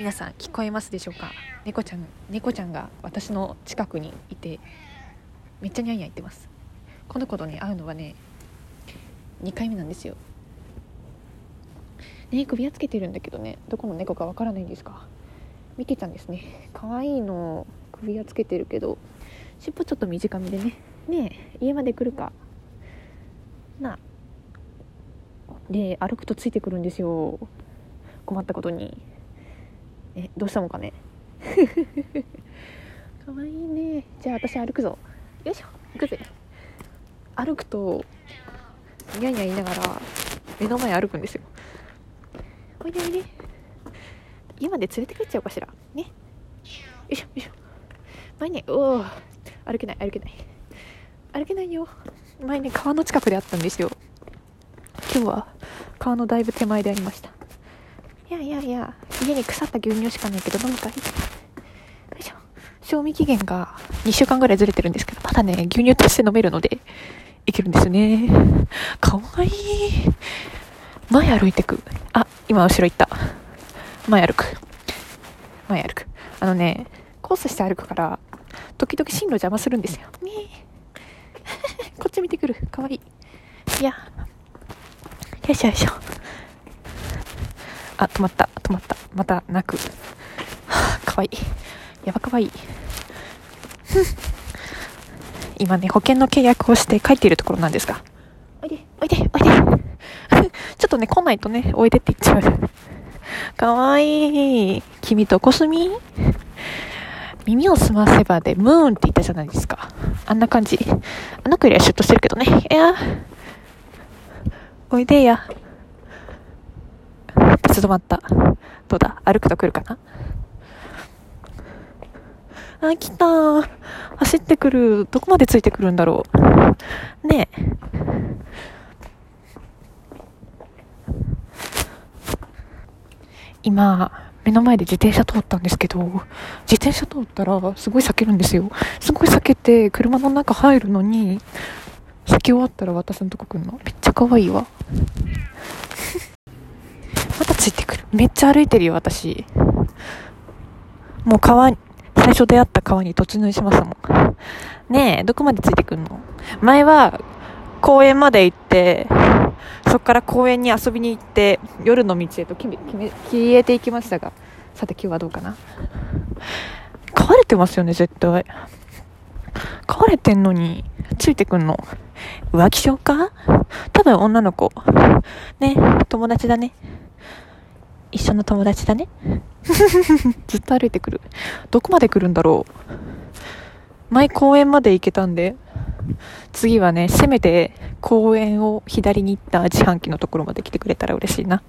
皆さん聞こえますでしょうか？猫ちゃん猫ちゃんが私の近くにいてめっちゃニャンニャン言ってます。この子とね会うのはね2回目なんですよ。ね首輪つけてるんだけどねどこの猫かわからないんですか？ミケちゃんですね。可愛いの首輪つけてるけど尻尾ちょっと短めでね。ねえ家まで来るか。なで歩くとついてくるんですよ。困ったことに。えどうしたのかね？かわいいね。じゃあ私歩くぞ。よいしょ。行くぜ。歩くとニャンニャン言いながら目の前歩くんですよ。おいでおいで。家まで連れて帰っちゃおうかしら。ね。よいしょよいしょ。前ねおお歩けない歩けない。歩けないよ。前ね川の近くであったんですよ。今日は川のだいぶ手前でありましたいやいやいや家に腐った牛乳しかないけど飲むかいよいしょ。賞味期限が2週間ぐらいずれてるんですけどまだね牛乳として飲めるのでいけるんですね。かわいい。前歩いてく。あ今後ろ行った。前歩く。前歩く。あのねコースして歩くから時々進路邪魔するんですよ。ね。こっち見てくる。かわいい。いや。よいしょよいしょ。あ止まった。止まった。また泣く。はあかわい。いやばかわい。い今ね保険の契約をして帰っているところなんですが。おいで。おいで。おいで。ちょっとね来ないとねおいでって言っちゃう。かわい。い君とコスミ耳を澄ませばでムーンって言ったじゃないですか。あんな感じ。あの子よりはシュッとしてるけどね。いや。おいでや立ち止まったどうだ？歩くと来るかな？あ、来た走ってくる。どこまでついてくるんだろう？ねえ。今、目の前で自転車通ったんですけど、自転車通ったらすごい避けるんですよ。すごい避けて車の中入るのに、避け終わったら私のとこ来るの。めっちゃ可愛いわ。めっちゃ歩いてるよ、私。もう川、最初出会った川に突入しましたもん。ねえ、どこまでついてくんの？前は公園まで行って、そこから公園に遊びに行って、夜の道へと消えていきましたが、さて今日はどうかな？飼われてますよね、絶対。飼われてんのに、ついてくんの？浮気症か？多分女の子。ね、友達だね。一緒の友達だね。ずっと歩いてくる。どこまで来るんだろう。前公園まで行けたんで、次はね、せめて公園を左に行った自販機のところまで来てくれたら嬉しいな。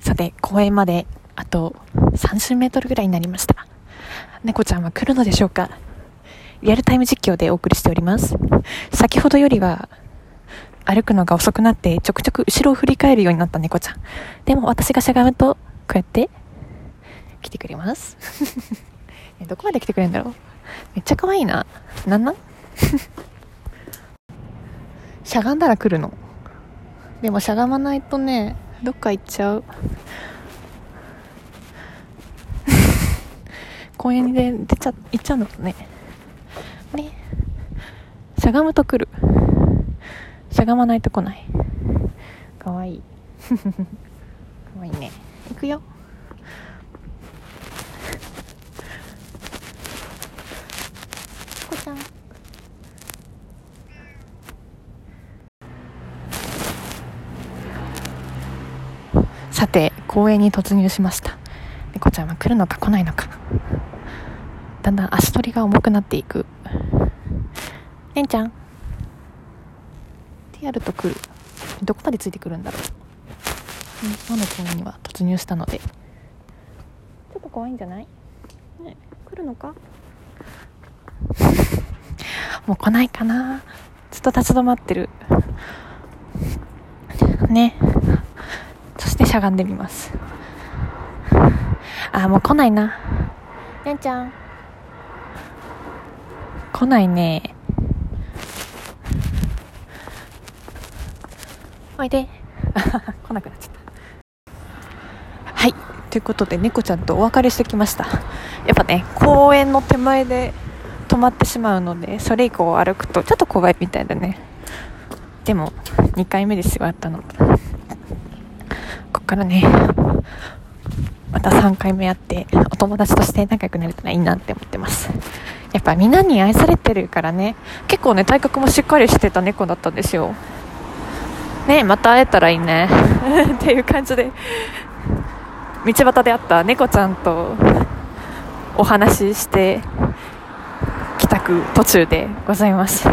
さて、公園まであと30メートルぐらいになりました。猫ちゃんは来るのでしょうかリアルタイム実況でお送りしております。先ほどよりは歩くのが遅くなってちょくちょく後ろを振り返るようになった猫ちゃん。でも私がしゃがむとこうやって来てくれます。どこまで来てくれるんだろう？めっちゃ可愛いな。なんなん？しゃがんだら来るの。でもしゃがまないとね、どっか行っちゃう。公園で出ちゃ、行っちゃうのとね。ね。しゃがむと来る。しゃがまないと来ない。かわいい。かわいいね。行くよ。こちゃん。さて、公園に突入しました。猫ちゃんは来るのか来ないのか。だんだん足取りが重くなっていく。ねんちゃん。ってやると来る。どこまでついてくるんだろう。今の公園には突入したので。ちょっと怖いんじゃない？ね、来るのか？もう来ないかなずっと立ち止まってる。ね。そしてしゃがんでみます。あ、もう来ないな。ねんちゃん。来ないね。おいで。来なくなっちゃった。はい。ということで猫ちゃんとお別れしてきました。やっぱね公園の手前で止まってしまうのでそれ以降歩くとちょっと怖いみたいだね。でも2回目ですよあったのこっからねまた3回目やってお友達として仲良くなれたらいいなって思ってます。やっぱみんなに愛されてるからね。結構ね体格もしっかりしてた猫だったんですよ。ねまた会えたらいいね。っていう感じで。道端で会った猫ちゃんとお話しして帰宅途中でございます。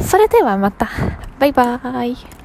それではまた。バイバーイ。